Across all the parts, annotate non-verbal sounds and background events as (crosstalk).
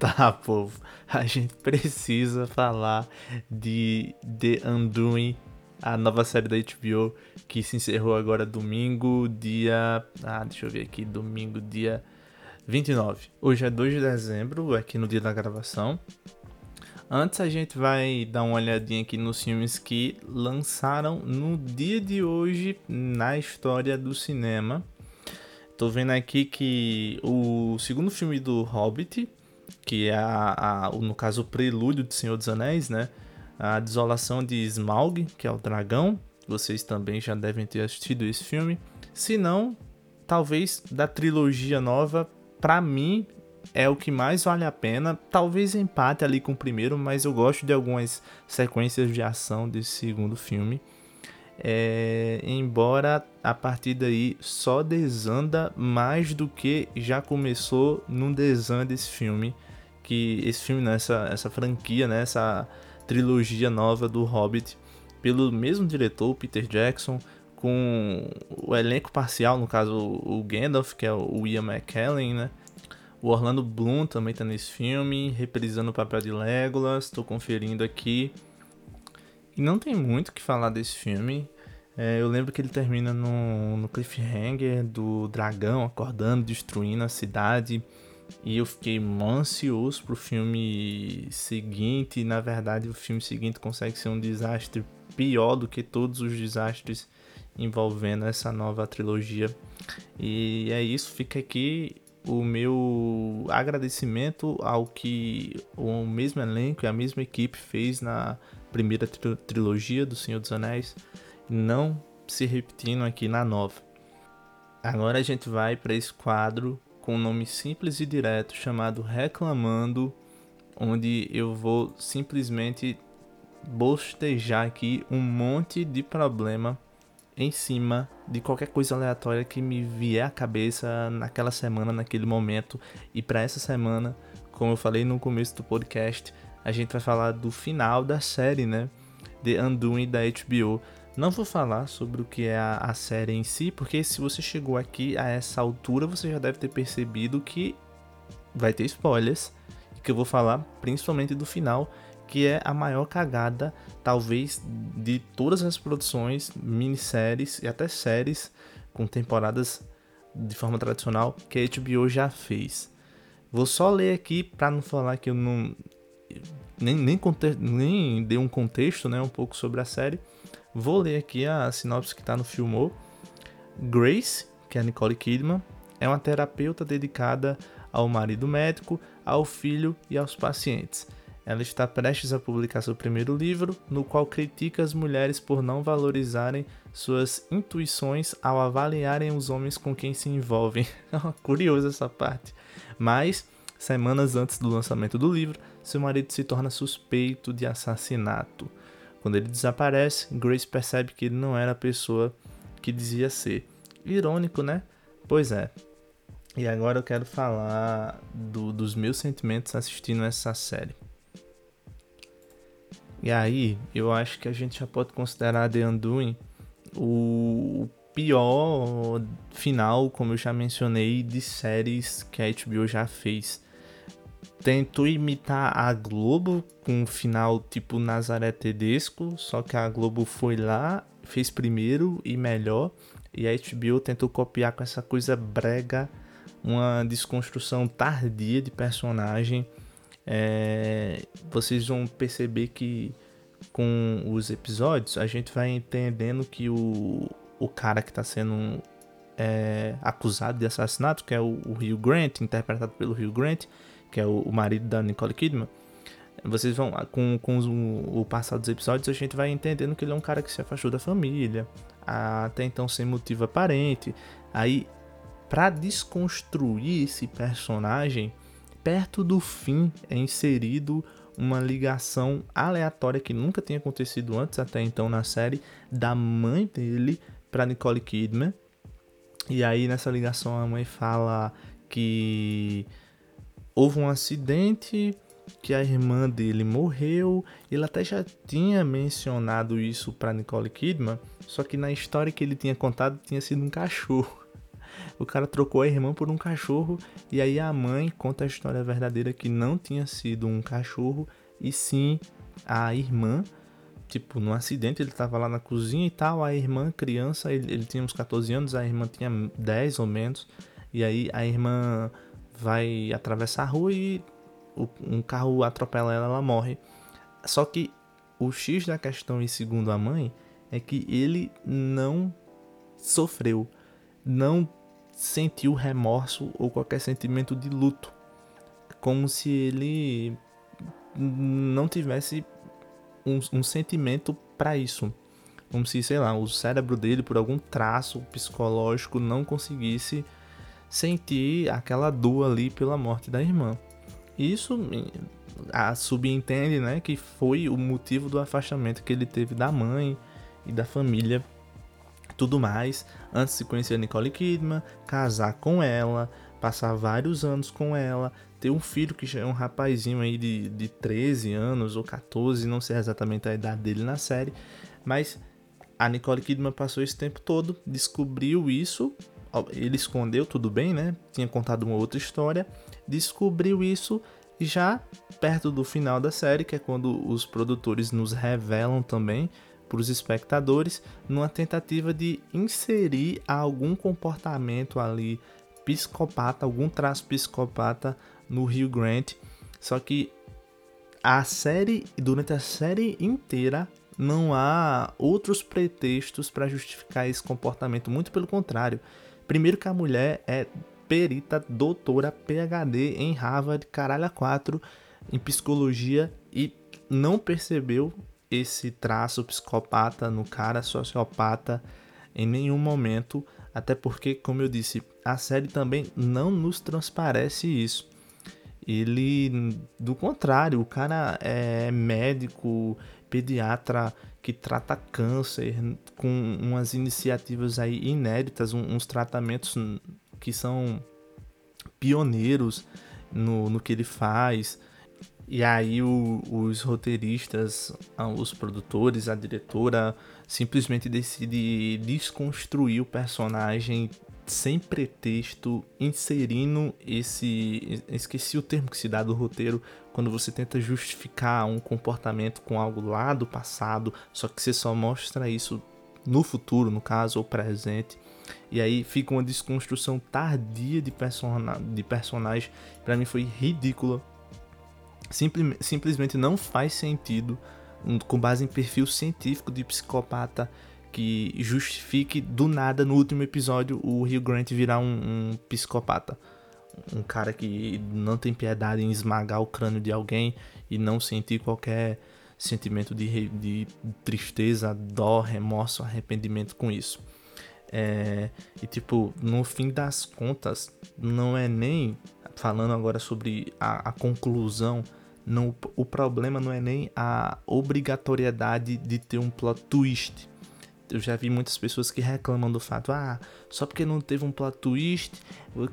tá, povo. A gente precisa falar de The Undoing, a nova série da HBO que se encerrou agora domingo, dia. Ah, deixa eu ver aqui, domingo, dia 29. Hoje é 2 de dezembro, aqui no dia da gravação. Antes a gente vai dar uma olhadinha aqui nos filmes que lançaram no dia de hoje na história do cinema. Tô vendo aqui que o segundo filme do Hobbit, que é a, a, no caso o prelúdio do Senhor dos Anéis, né? A Desolação de Smaug, que é o dragão. Vocês também já devem ter assistido esse filme. Se não, talvez da trilogia nova, para mim é o que mais vale a pena. Talvez empate ali com o primeiro, mas eu gosto de algumas sequências de ação desse segundo filme. É, embora a partir daí só desanda mais do que já começou no desanda desse filme. Que esse filme, né, essa, essa franquia, né, essa trilogia nova do Hobbit, pelo mesmo diretor, Peter Jackson, com o elenco parcial, no caso o Gandalf, que é o Ian McKellen, né? O Orlando Bloom também tá nesse filme, reprisando o papel de Legolas. Estou conferindo aqui. E não tem muito o que falar desse filme. É, eu lembro que ele termina no, no cliffhanger do dragão acordando, destruindo a cidade. E eu fiquei ansioso pro filme seguinte. E na verdade, o filme seguinte consegue ser um desastre pior do que todos os desastres envolvendo essa nova trilogia. E é isso, fica aqui o meu agradecimento ao que o mesmo elenco e a mesma equipe fez na primeira trilogia do Senhor dos Anéis, não se repetindo aqui na nova. Agora a gente vai para esse quadro com um nome simples e direto chamado Reclamando, onde eu vou simplesmente bostejar aqui um monte de problema em cima de qualquer coisa aleatória que me vier à cabeça naquela semana, naquele momento. E para essa semana, como eu falei no começo do podcast, a gente vai falar do final da série, né? The Undoing da HBO. Não vou falar sobre o que é a, a série em si, porque se você chegou aqui a essa altura, você já deve ter percebido que vai ter spoilers. Que eu vou falar principalmente do final que é a maior cagada, talvez, de todas as produções, minisséries e até séries com temporadas de forma tradicional que a HBO já fez. Vou só ler aqui para não falar que eu não nem, nem, nem dei um contexto, né, um pouco sobre a série. Vou ler aqui a sinopse que está no Filmou. Grace, que é a Nicole Kidman, é uma terapeuta dedicada ao marido médico, ao filho e aos pacientes. Ela está prestes a publicar seu primeiro livro, no qual critica as mulheres por não valorizarem suas intuições ao avaliarem os homens com quem se envolvem. (laughs) Curioso essa parte. Mas, semanas antes do lançamento do livro, seu marido se torna suspeito de assassinato. Quando ele desaparece, Grace percebe que ele não era a pessoa que dizia ser. Irônico, né? Pois é. E agora eu quero falar do, dos meus sentimentos assistindo essa série. E aí, eu acho que a gente já pode considerar The Undoing o pior final, como eu já mencionei, de séries que a HBO já fez. Tentou imitar a Globo com um final tipo Nazaré Tedesco, só que a Globo foi lá, fez primeiro e melhor, e a HBO tentou copiar com essa coisa brega, uma desconstrução tardia de personagem. É, vocês vão perceber que com os episódios a gente vai entendendo que o, o cara que está sendo é, acusado de assassinato, que é o, o Hugh Grant, interpretado pelo Hugh Grant, que é o, o marido da Nicole Kidman, vocês vão, com, com o, o passar dos episódios, a gente vai entendendo que ele é um cara que se afastou da família, até então sem motivo aparente. Aí, para desconstruir esse personagem, perto do fim é inserido uma ligação aleatória que nunca tinha acontecido antes até então na série da mãe dele para Nicole Kidman. E aí nessa ligação a mãe fala que houve um acidente, que a irmã dele morreu. Ele até já tinha mencionado isso para Nicole Kidman, só que na história que ele tinha contado tinha sido um cachorro. o cara trocou a irmã por um cachorro e aí a mãe conta a história verdadeira que não tinha sido um cachorro e sim a irmã. Tipo, no acidente ele tava lá na cozinha e tal, a irmã, criança, ele, ele tinha uns 14 anos, a irmã tinha 10 ou menos. E aí a irmã vai atravessar a rua e um carro atropela ela, ela morre. Só que o X da questão, e segundo a mãe, é que ele não sofreu, não sentiu remorso ou qualquer sentimento de luto, como se ele não tivesse um, um sentimento para isso, como se, sei lá, o cérebro dele, por algum traço psicológico, não conseguisse sentir aquela dor ali pela morte da irmã. Isso a subentende, né, que foi o motivo do afastamento que ele teve da mãe e da família, tudo mais, antes de conhecer a Nicole Kidman, casar com ela, passar vários anos com ela, ter um filho que já é um rapazinho aí de, de 13 anos ou 14, não sei exatamente a idade dele na série, mas a Nicole Kidman passou esse tempo todo, descobriu isso, ele escondeu tudo bem, né? Tinha contado uma outra história, descobriu isso já perto do final da série, que é quando os produtores nos revelam também para os espectadores, numa tentativa de inserir algum comportamento ali psicopata, algum traço psicopata no Rio Grant. Só que a série, durante a série inteira, não há outros pretextos para justificar esse comportamento, muito pelo contrário. Primeiro que a mulher é perita, doutora, PhD em Harvard, caralho a quatro, em psicologia e não percebeu esse traço psicopata no cara, sociopata, em nenhum momento, até porque, como eu disse, a série também não nos transparece isso. Ele, do contrário, o cara é médico, pediatra que trata câncer com umas iniciativas aí inéditas, uns tratamentos que são pioneiros no, no que ele faz. E aí o, os roteiristas, os produtores, a diretora simplesmente decide desconstruir o personagem sem pretexto, inserindo esse. Esqueci o termo que se dá do roteiro, quando você tenta justificar um comportamento com algo lá do passado, só que você só mostra isso no futuro, no caso, ou presente. E aí fica uma desconstrução tardia de, persona de personagem. Para mim foi ridícula. Simple simplesmente não faz sentido, com base em perfil científico de psicopata, que justifique do nada no último episódio o Hugh Grant virar um, um psicopata. Um cara que não tem piedade em esmagar o crânio de alguém e não sentir qualquer sentimento de, de tristeza, dó, remorso, arrependimento com isso. É, e tipo, no fim das contas, não é nem falando agora sobre a, a conclusão. Não, o problema não é nem a obrigatoriedade de ter um plot twist. Eu já vi muitas pessoas que reclamam do fato, ah, só porque não teve um plot twist,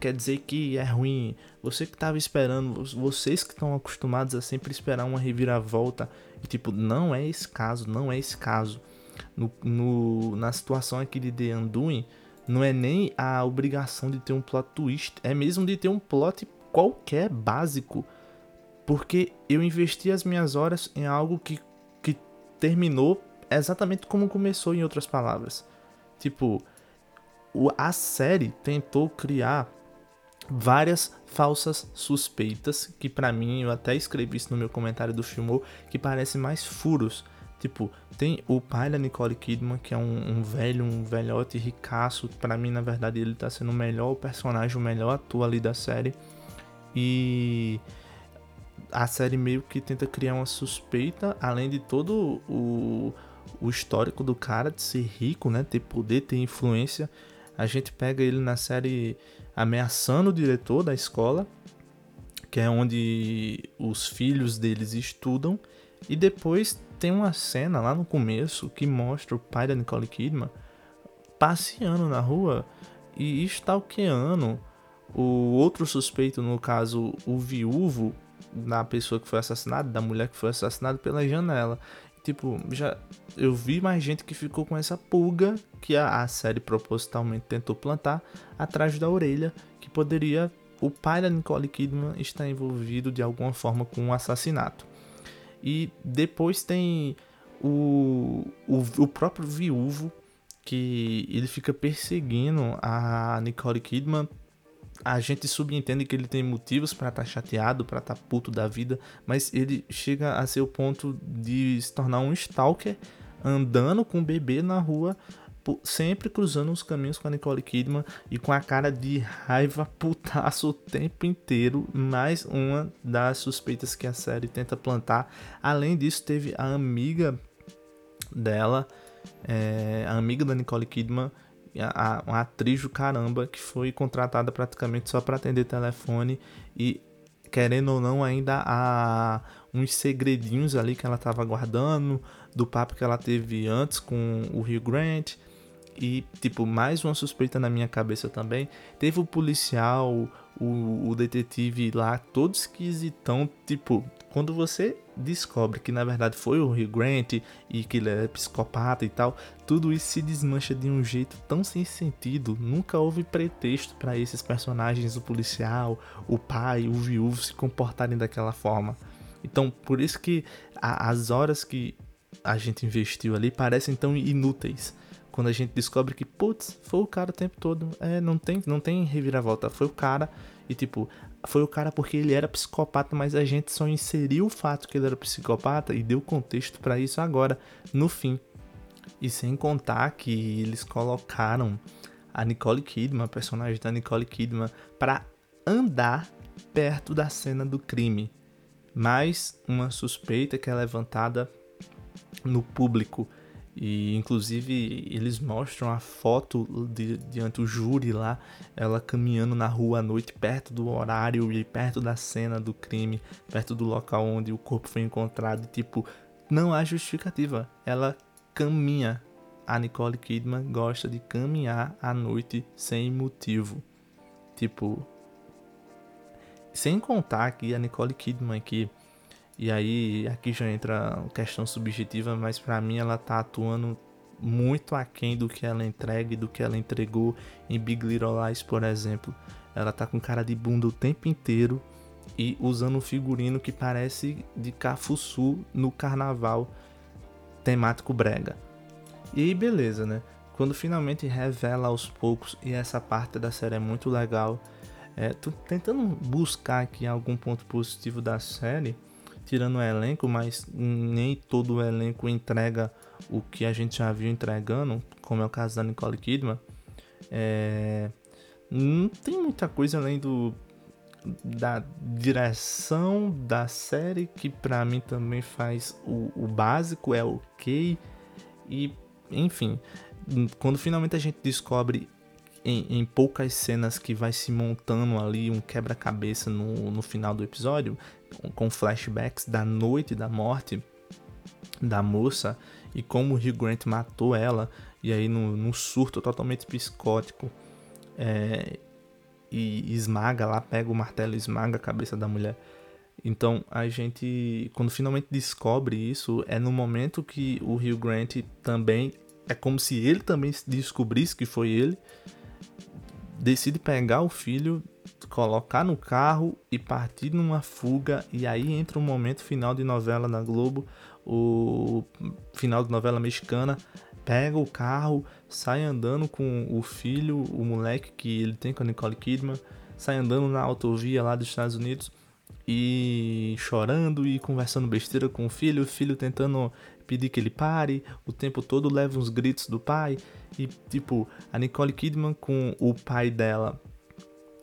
quer dizer que é ruim. Você que estava esperando, vocês que estão acostumados a sempre esperar uma reviravolta, e tipo, não é esse caso, não é esse caso no, no, na situação aqui de The Undoing, não é nem a obrigação de ter um plot twist, é mesmo de ter um plot qualquer básico. Porque eu investi as minhas horas em algo que, que terminou exatamente como começou, em outras palavras. Tipo, a série tentou criar várias falsas suspeitas, que para mim, eu até escrevi isso no meu comentário do filme, que parecem mais furos Tipo, tem o pai da Nicole Kidman, que é um, um velho, um velhote ricaço. para mim, na verdade, ele tá sendo o melhor personagem, o melhor ator ali da série. E a série meio que tenta criar uma suspeita, além de todo o, o histórico do cara de ser rico, né? Ter poder, ter influência. A gente pega ele na série ameaçando o diretor da escola, que é onde os filhos deles estudam. E depois tem uma cena lá no começo que mostra o pai da Nicole Kidman passeando na rua e stalkeando o outro suspeito, no caso, o viúvo da pessoa que foi assassinada, da mulher que foi assassinada pela janela. Tipo, já eu vi mais gente que ficou com essa pulga que a, a série propositalmente tentou plantar atrás da orelha, que poderia o pai da Nicole Kidman estar envolvido de alguma forma com um assassinato. E depois tem o, o, o próprio viúvo que ele fica perseguindo a Nicole Kidman a gente subentende que ele tem motivos para estar tá chateado, para estar tá puto da vida, mas ele chega a ser o ponto de se tornar um stalker andando com o bebê na rua, sempre cruzando os caminhos com a Nicole Kidman e com a cara de raiva putaço o tempo inteiro. Mais uma das suspeitas que a série tenta plantar. Além disso, teve a amiga dela, é, a amiga da Nicole Kidman a, uma atriz do caramba que foi contratada praticamente só para atender telefone e querendo ou não ainda há uns segredinhos ali que ela estava guardando do papo que ela teve antes com o Rio Grant. E tipo mais uma suspeita na minha cabeça também. Teve o policial o, o detetive lá todo esquisitão tipo quando você descobre que na verdade foi o Hugh Grant e que ele é psicopata e tal, tudo isso se desmancha de um jeito tão sem sentido. Nunca houve pretexto para esses personagens, o policial, o pai, o viúvo se comportarem daquela forma. Então, por isso que a, as horas que a gente investiu ali parecem tão inúteis. Quando a gente descobre que, putz, foi o cara o tempo todo. É, não tem, não tem reviravolta. Foi o cara e tipo, foi o cara porque ele era psicopata, mas a gente só inseriu o fato que ele era psicopata e deu contexto para isso agora, no fim. E sem contar que eles colocaram a Nicole Kidman, a personagem da Nicole Kidman, para andar perto da cena do crime. Mais uma suspeita que é levantada no público e inclusive eles mostram a foto de, diante do júri lá, ela caminhando na rua à noite, perto do horário e perto da cena do crime, perto do local onde o corpo foi encontrado. E, tipo, não há justificativa. Ela caminha. A Nicole Kidman gosta de caminhar à noite sem motivo. Tipo. Sem contar que a Nicole Kidman que e aí aqui já entra questão subjetiva, mas para mim ela tá atuando muito aquém do que ela entrega e do que ela entregou em Big Little Lies, por exemplo. Ela tá com cara de bunda o tempo inteiro e usando um figurino que parece de Cafuçu no carnaval temático brega. E aí beleza, né? Quando finalmente revela aos poucos, e essa parte da série é muito legal, é, tô tentando buscar aqui algum ponto positivo da série, tirando o elenco, mas nem todo o elenco entrega o que a gente já viu entregando, como é o caso da Nicole Kidman. É, não tem muita coisa além do da direção da série que para mim também faz o, o básico é ok e enfim quando finalmente a gente descobre em, em, poucas cenas que vai se montando ali um quebra-cabeça no, no final do episódio, com flashbacks da noite da morte da moça e como o Hugh Grant matou ela, e aí num, surto totalmente psicótico, é, e esmaga lá, pega o martelo e esmaga a cabeça da mulher. Então a gente, quando finalmente descobre isso, é no momento que o Hugh Grant também, é como se ele também descobrisse que foi ele, decide pegar o filho colocar no carro e partir numa fuga. E aí entra o um momento final de novela na Globo, o final de novela mexicana. Pega o carro, sai andando com o filho, o moleque que ele tem com a Nicole Kidman, sai andando na autovia lá dos Estados Unidos e chorando e conversando besteira com o filho, o filho tentando pedir que ele pare, o tempo todo leva uns gritos do pai e tipo, a Nicole Kidman com o pai dela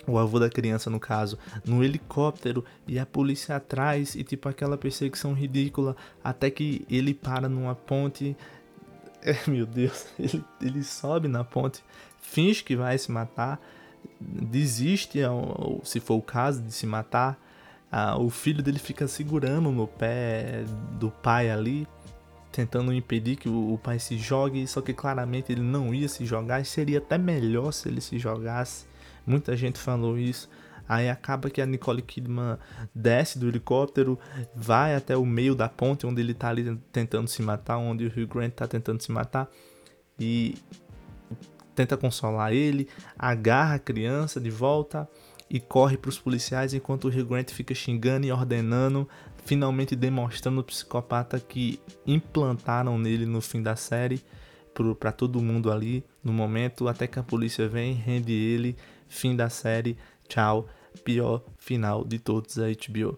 o avô da criança no caso, no helicóptero e a polícia atrás e tipo aquela perseguição ridícula até que ele para numa ponte. (laughs) É, meu Deus, ele, ele sobe na ponte, finge que vai se matar, desiste, se for o caso de se matar. Ah, o filho dele fica segurando no pé do pai ali, tentando impedir que o, o pai se jogue, só que claramente ele não ia se jogar, e seria até melhor se ele se jogasse Muita gente falou isso. Aí acaba que a Nicole Kidman desce do helicóptero, vai até o meio da ponte onde ele tá ali tentando se matar, onde o Hugh Grant tá tentando se matar e tenta consolar ele, agarra a criança de volta e corre para os policiais enquanto o Hugh Grant fica xingando e ordenando, finalmente demonstrando o psicopata que implantaram nele no fim da série para todo mundo ali no momento, até que a polícia vem, rende ele, fim da série, tchau, pior final de todos a HBO.